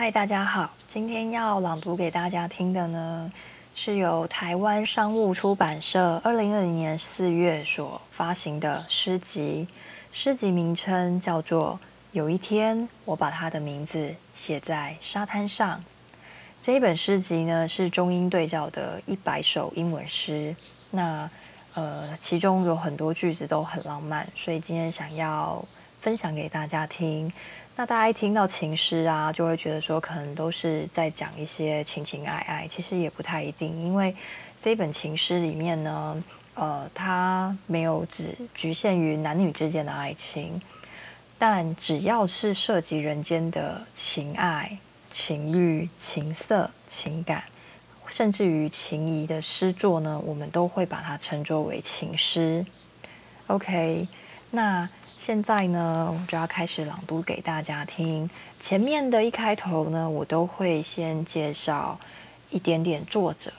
嗨，大家好，今天要朗读给大家听的呢，是由台湾商务出版社二零二零年四月所发行的诗集，诗集名称叫做《有一天我把他的名字写在沙滩上》。这一本诗集呢，是中英对照的一百首英文诗。那呃，其中有很多句子都很浪漫，所以今天想要分享给大家听。那大家一听到情诗啊，就会觉得说可能都是在讲一些情情爱爱，其实也不太一定，因为这一本情诗里面呢，呃，它没有只局限于男女之间的爱情，但只要是涉及人间的情爱、情欲、情色、情感。甚至于情谊的诗作呢，我们都会把它称作为情诗。OK，那现在呢，我就要开始朗读给大家听。前面的一开头呢，我都会先介绍一点点作者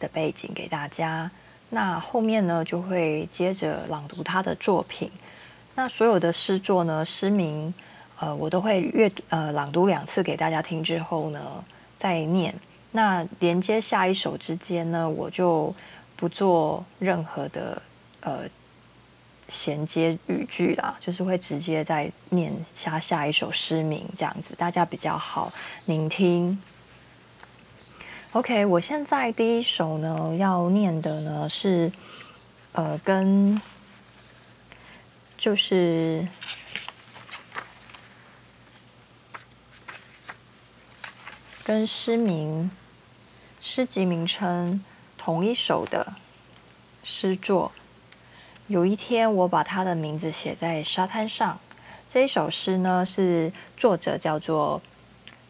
的背景给大家。那后面呢，就会接着朗读他的作品。那所有的诗作呢，诗名，呃，我都会阅呃朗读两次给大家听之后呢，再念。那连接下一首之间呢，我就不做任何的呃衔接语句啦，就是会直接在念下下一首诗名这样子，大家比较好聆听。OK，我现在第一首呢要念的呢是呃跟就是。跟诗名、诗集名称同一首的诗作，有一天我把他的名字写在沙滩上。这一首诗呢，是作者叫做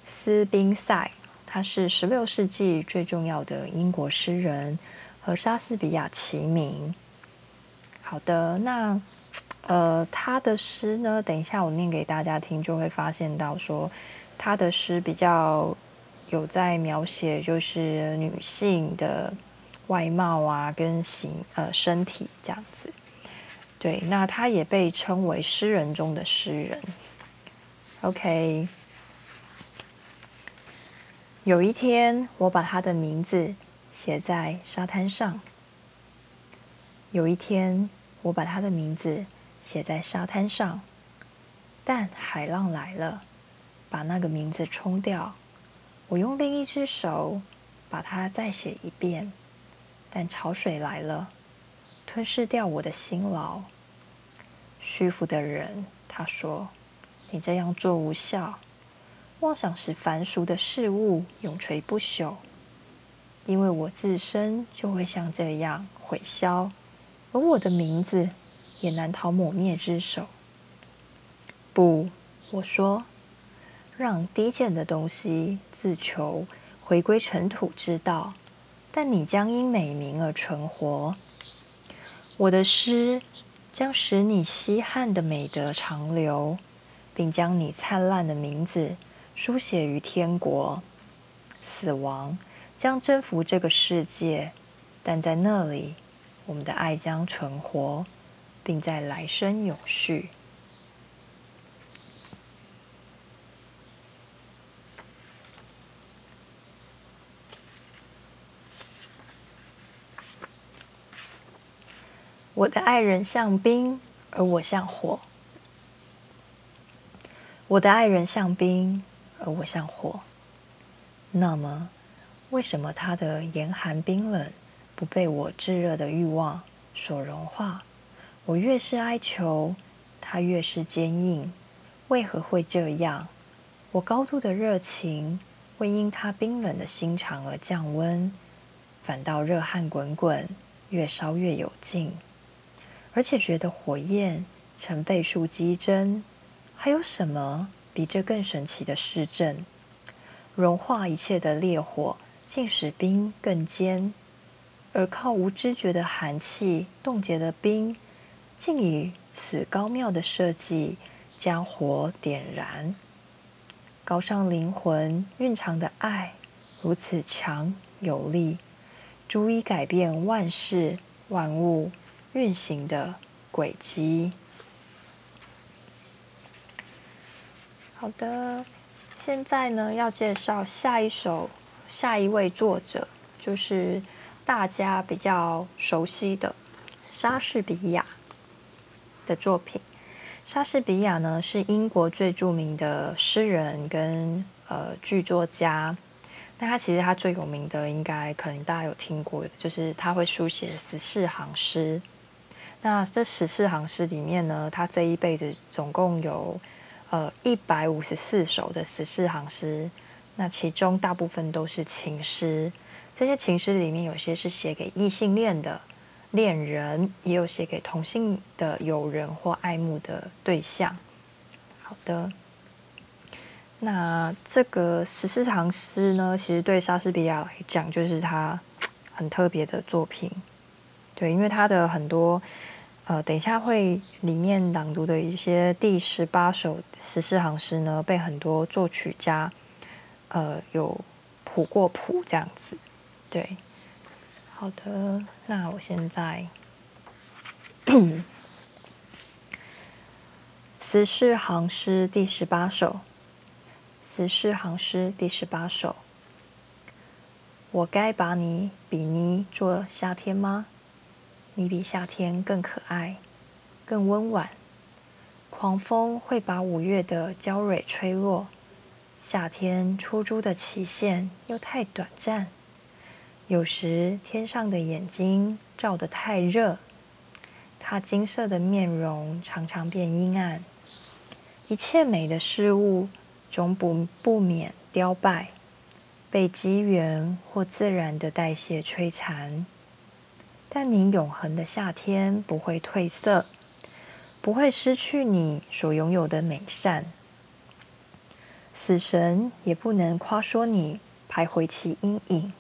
斯宾塞，他是十六世纪最重要的英国诗人，和莎士比亚齐名。好的，那呃，他的诗呢，等一下我念给大家听，就会发现到说他的诗比较。有在描写就是女性的外貌啊，跟形呃身体这样子。对，那他也被称为诗人中的诗人。OK，有一天我把他的名字写在沙滩上。有一天我把他的名字写在沙滩上，但海浪来了，把那个名字冲掉。我用另一只手把它再写一遍，但潮水来了，吞噬掉我的辛劳。虚浮的人，他说：“你这样做无效。妄想使凡俗的事物永垂不朽，因为我自身就会像这样毁消，而我的名字也难逃抹灭之手。”不，我说。让低贱的东西自求回归尘土之道，但你将因美名而存活。我的诗将使你稀罕的美德长流，并将你灿烂的名字书写于天国。死亡将征服这个世界，但在那里，我们的爱将存活，并在来生永续。我的爱人像冰，而我像火。我的爱人像冰，而我像火。那么，为什么他的严寒冰冷不被我炙热的欲望所融化？我越是哀求，他越是坚硬。为何会这样？我高度的热情会因他冰冷的心肠而降温，反倒热汗滚滚，越烧越有劲。而且觉得火焰成倍数激增，还有什么比这更神奇的事证？融化一切的烈火，竟使冰更坚；而靠无知觉的寒气冻结的冰，竟以此高妙的设计将火点燃。高尚灵魂蕴藏的爱如此强有力，足以改变万事万物。运行的轨迹。好的，现在呢，要介绍下一首，下一位作者，就是大家比较熟悉的莎士比亚的作品。莎士比亚呢，是英国最著名的诗人跟呃剧作家。那他其实他最有名的，应该可能大家有听过，就是他会书写十四行诗。那这十四行诗里面呢，他这一辈子总共有呃一百五十四首的十四行诗。那其中大部分都是情诗。这些情诗里面有些是写给异性恋的恋人，也有写给同性的友人或爱慕的对象。好的。那这个十四行诗呢，其实对莎士比亚来讲，就是他很特别的作品。对，因为他的很多呃，等一下会里面朗读的一些第十八首十四行诗呢，被很多作曲家呃有谱过谱这样子。对，好的，那我现在十四行诗第十八首。十四行诗第十八首，我该把你比拟作夏天吗？你比夏天更可爱，更温婉。狂风会把五月的娇蕊吹落，夏天出租的期限又太短暂。有时天上的眼睛照得太热，它金色的面容常常变阴暗。一切美的事物。总不不免凋败，被机缘或自然的代谢摧残。但你永恒的夏天不会褪色，不会失去你所拥有的美善。死神也不能夸说你徘徊其阴影。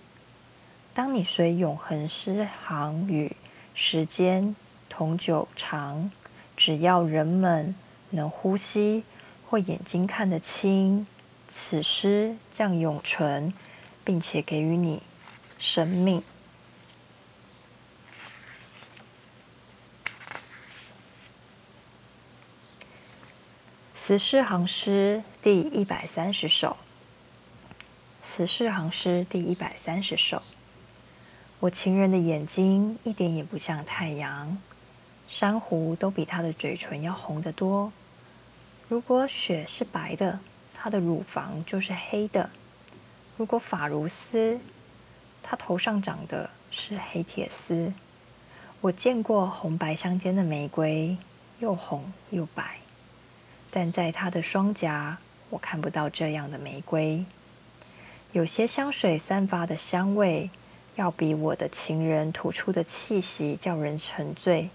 当你随永恒诗行与时间同久长，只要人们能呼吸。或眼睛看得清，此诗将永存，并且给予你生命。十四行诗第一百三十首。十四行诗第一百三十首。我情人的眼睛一点也不像太阳，珊瑚都比他的嘴唇要红得多。如果雪是白的，她的乳房就是黑的；如果发如丝，她头上长的是黑铁丝。我见过红白相间的玫瑰，又红又白，但在她的双颊，我看不到这样的玫瑰。有些香水散发的香味，要比我的情人吐出的气息叫人沉醉。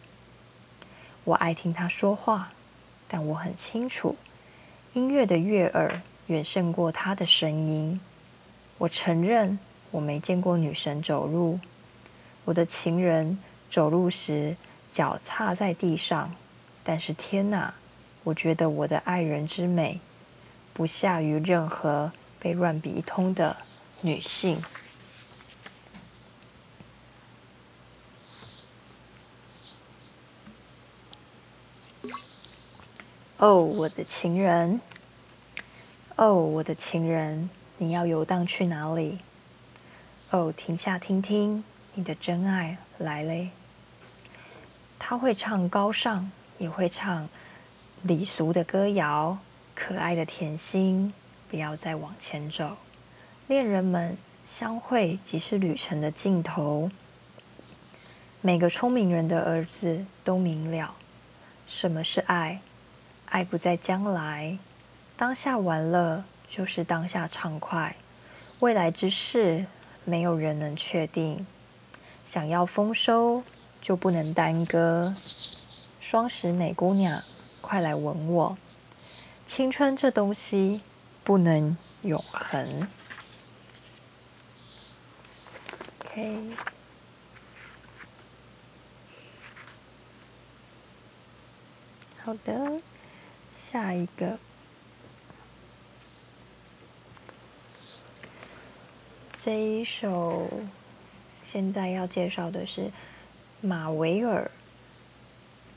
我爱听他说话。但我很清楚，音乐的悦耳远胜过他的声音。我承认我没见过女神走路，我的情人走路时脚踏在地上。但是天哪，我觉得我的爱人之美，不下于任何被乱比一通的女性。哦，我的情人，哦，我的情人，你要游荡去哪里？哦，停下听听，你的真爱来嘞。他会唱高尚，也会唱礼俗的歌谣。可爱的甜心，不要再往前走。恋人们相会即是旅程的尽头。每个聪明人的儿子都明了，什么是爱。爱不在将来，当下完了就是当下畅快。未来之事，没有人能确定。想要丰收，就不能耽搁。双十美姑娘，快来吻我。青春这东西不能永恒。OK，好的。下一个，这一首现在要介绍的是马维尔，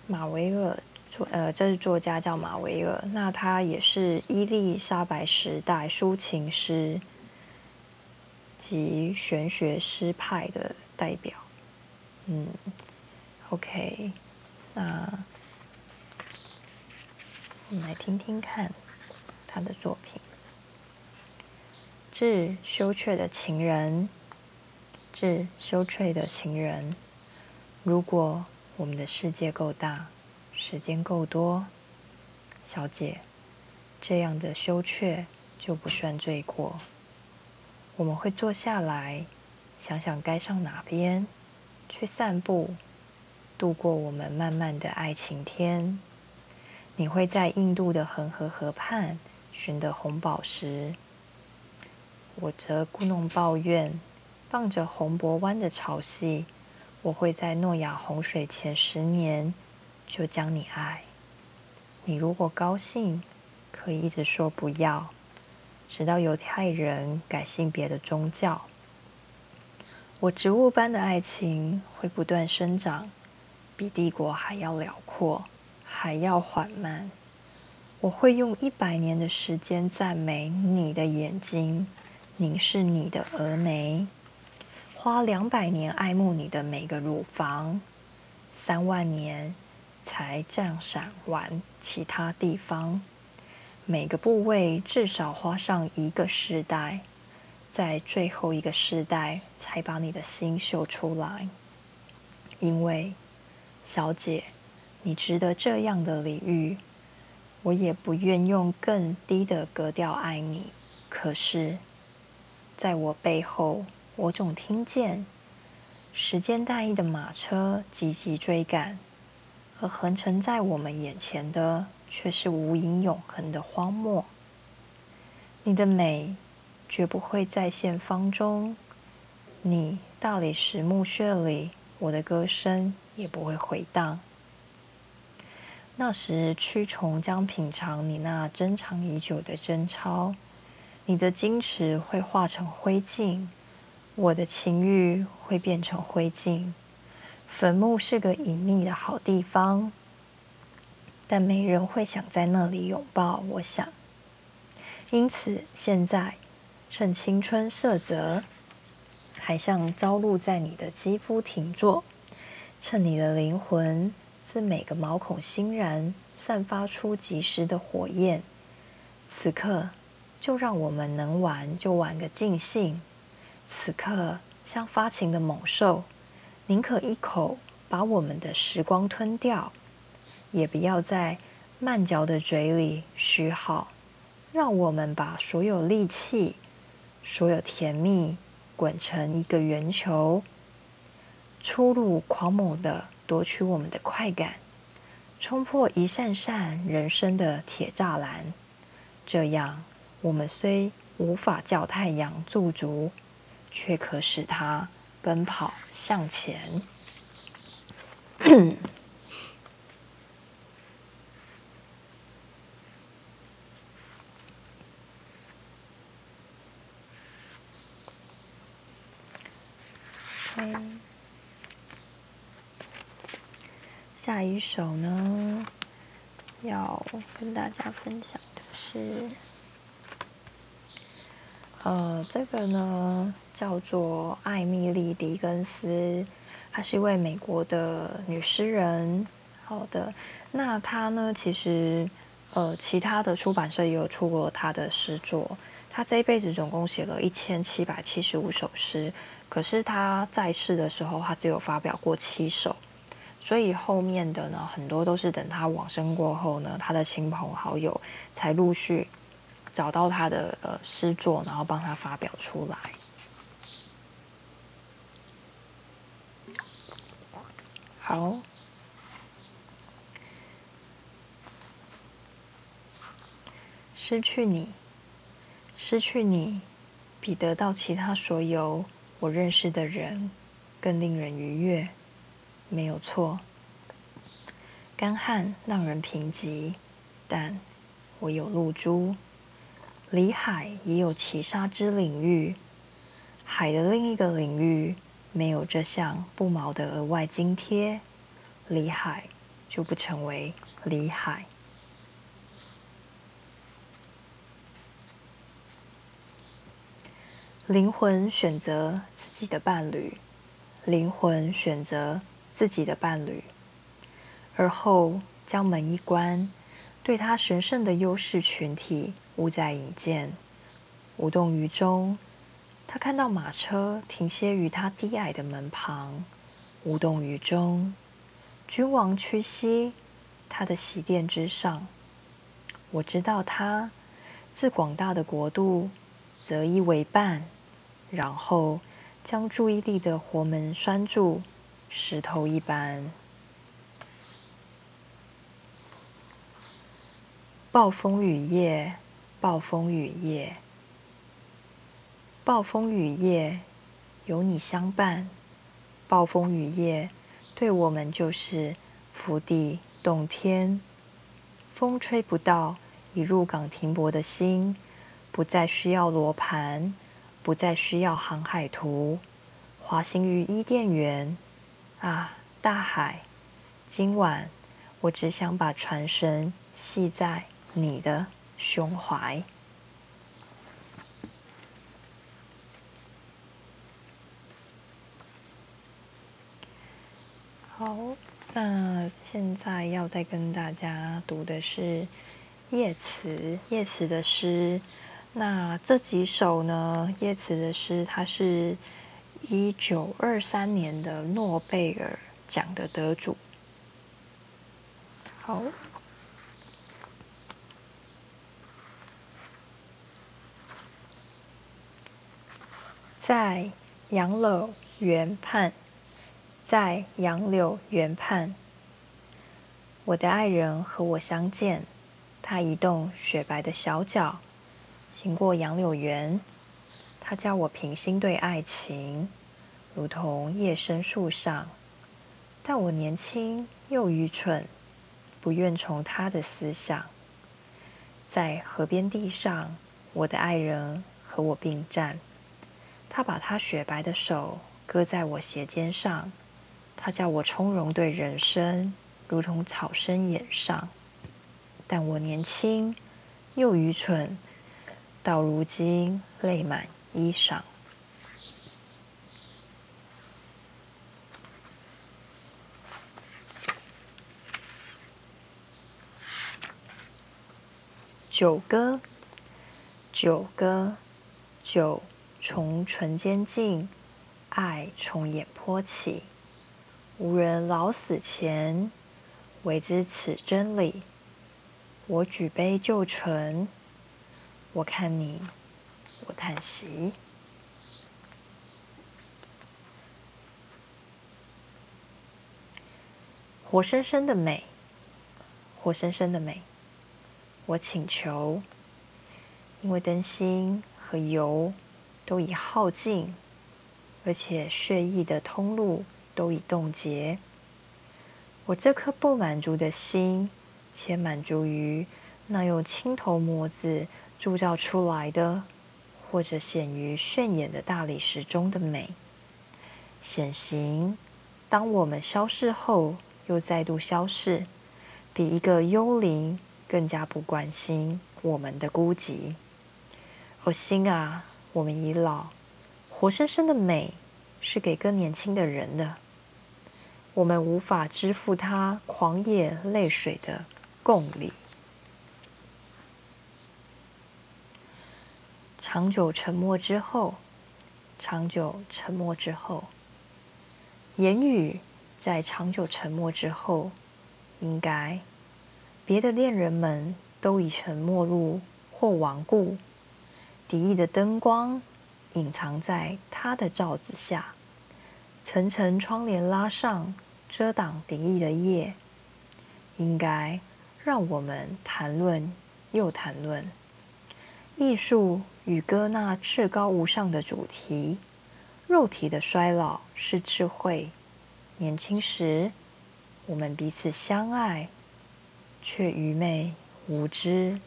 马维尔作呃，这是作家叫马维尔，那他也是伊丽莎白时代抒情诗及玄学诗派的代表。嗯，OK，那我们来听听看他的作品。致羞怯的情人，致羞怯的情人，如果我们的世界够大。时间够多，小姐，这样的羞怯就不算罪过。我们会坐下来，想想该上哪边去散步，度过我们漫漫的爱情天。你会在印度的恒河河畔寻得红宝石，我则故弄抱怨，傍着红脖湾的潮汐，我会在诺亚洪水前十年。就将你爱。你如果高兴，可以一直说不要，直到犹太人改信别的宗教。我植物般的爱情会不断生长，比帝国还要辽阔，还要缓慢。我会用一百年的时间赞美你的眼睛，凝视你的峨眉，花两百年爱慕你的每个乳房，三万年。才赞赏完其他地方，每个部位至少花上一个世代，在最后一个世代才把你的心秀出来。因为，小姐，你值得这样的礼遇，我也不愿用更低的格调爱你。可是，在我背后，我总听见时间大意的马车急急追赶。而横陈在我们眼前的，却是无垠永恒的荒漠。你的美绝不会再现方中，你大理石墓穴里，我的歌声也不会回荡。那时蛆虫将品尝你那珍藏已久的贞操，你的矜持会化成灰烬，我的情欲会变成灰烬。坟墓是个隐秘的好地方，但没人会想在那里拥抱。我想，因此现在趁青春色泽还像朝露在你的肌肤停坐，趁你的灵魂自每个毛孔欣然散发出及时的火焰，此刻就让我们能玩就玩个尽兴。此刻像发情的猛兽。宁可一口把我们的时光吞掉，也不要在慢嚼的嘴里虚耗。让我们把所有力气、所有甜蜜滚成一个圆球，粗鲁狂猛地夺取我们的快感，冲破一扇扇人生的铁栅栏。这样，我们虽无法叫太阳驻足，却可使它。奔跑向前。下一首呢，要跟大家分享的是。呃，这个呢叫做艾米丽·狄更斯，她是一位美国的女诗人。好的，那她呢，其实呃，其他的出版社也有出过她的诗作。她这一辈子总共写了一千七百七十五首诗，可是她在世的时候，她只有发表过七首，所以后面的呢，很多都是等她往生过后呢，她的亲朋好友才陆续。找到他的呃诗作，然后帮他发表出来。好，失去你，失去你，比得到其他所有我认识的人更令人愉悦，没有错。干旱让人贫瘠，但我有露珠。里海也有齐沙之领域，海的另一个领域没有这项不毛的额外津贴，里海就不成为里海。灵魂选择自己的伴侣，灵魂选择自己的伴侣，而后将门一关，对他神圣的优势群体勿再引荐。无动于衷，他看到马车停歇于他低矮的门旁，无动于衷。君王屈膝，他的席垫之上。我知道他自广大的国度择一为伴。然后将注意力的活门拴住，石头一般。暴风雨夜，暴风雨夜，暴风雨夜，有你相伴。暴风雨夜，对我们就是福地洞天。风吹不到，已入港停泊的心，不再需要罗盘。不再需要航海图，滑行于伊甸园。啊，大海！今晚我只想把船绳系在你的胸怀。好，那现在要再跟大家读的是叶慈，叶慈的诗。那这几首呢？叶慈的诗，他是一九二三年的诺贝尔奖的得主。好，在杨柳园畔，在杨柳园畔，我的爱人和我相见，他移动雪白的小脚。行过杨柳园，他教我平心对爱情，如同叶生树上。但我年轻又愚蠢，不愿从他的思想。在河边地上，我的爱人和我并站，他把他雪白的手搁在我鞋尖上，他叫我从容对人生，如同草生眼上。但我年轻又愚蠢。到如今，泪满衣裳。九哥，九哥，九从唇间尽，爱从眼波起。无人老死前，唯知此真理。我举杯就醇。我看你，我叹息。活生生的美，活生生的美。我请求，因为灯芯和油都已耗尽，而且血液的通路都已冻结。我这颗不满足的心，且满足于那用青铜模子。铸造出来的，或者显于炫眼的大理石中的美，显形。当我们消逝后，又再度消逝，比一个幽灵更加不关心我们的孤寂。哦，心啊，我们已老，活生生的美是给更年轻的人的，我们无法支付他狂野泪水的共礼。长久沉默之后，长久沉默之后，言语在长久沉默之后，应该别的恋人们都已成陌路或亡故，敌意的灯光隐藏在他的罩子下，层层窗帘拉上遮挡敌意的夜，应该让我们谈论又谈论艺术。与歌那至高无上的主题，肉体的衰老是智慧。年轻时，我们彼此相爱，却愚昧无知。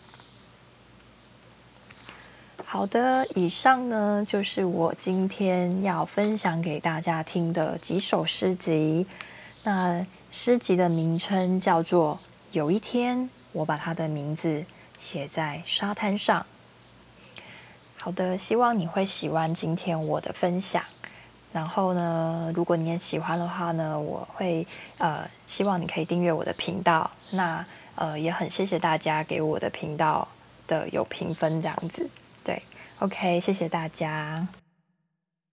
好的，以上呢就是我今天要分享给大家听的几首诗集。那诗集的名称叫做《有一天我把他的名字写在沙滩上》。好的，希望你会喜欢今天我的分享。然后呢，如果你也喜欢的话呢，我会呃希望你可以订阅我的频道。那呃也很谢谢大家给我的频道的有评分这样子。，OK，谢谢大家。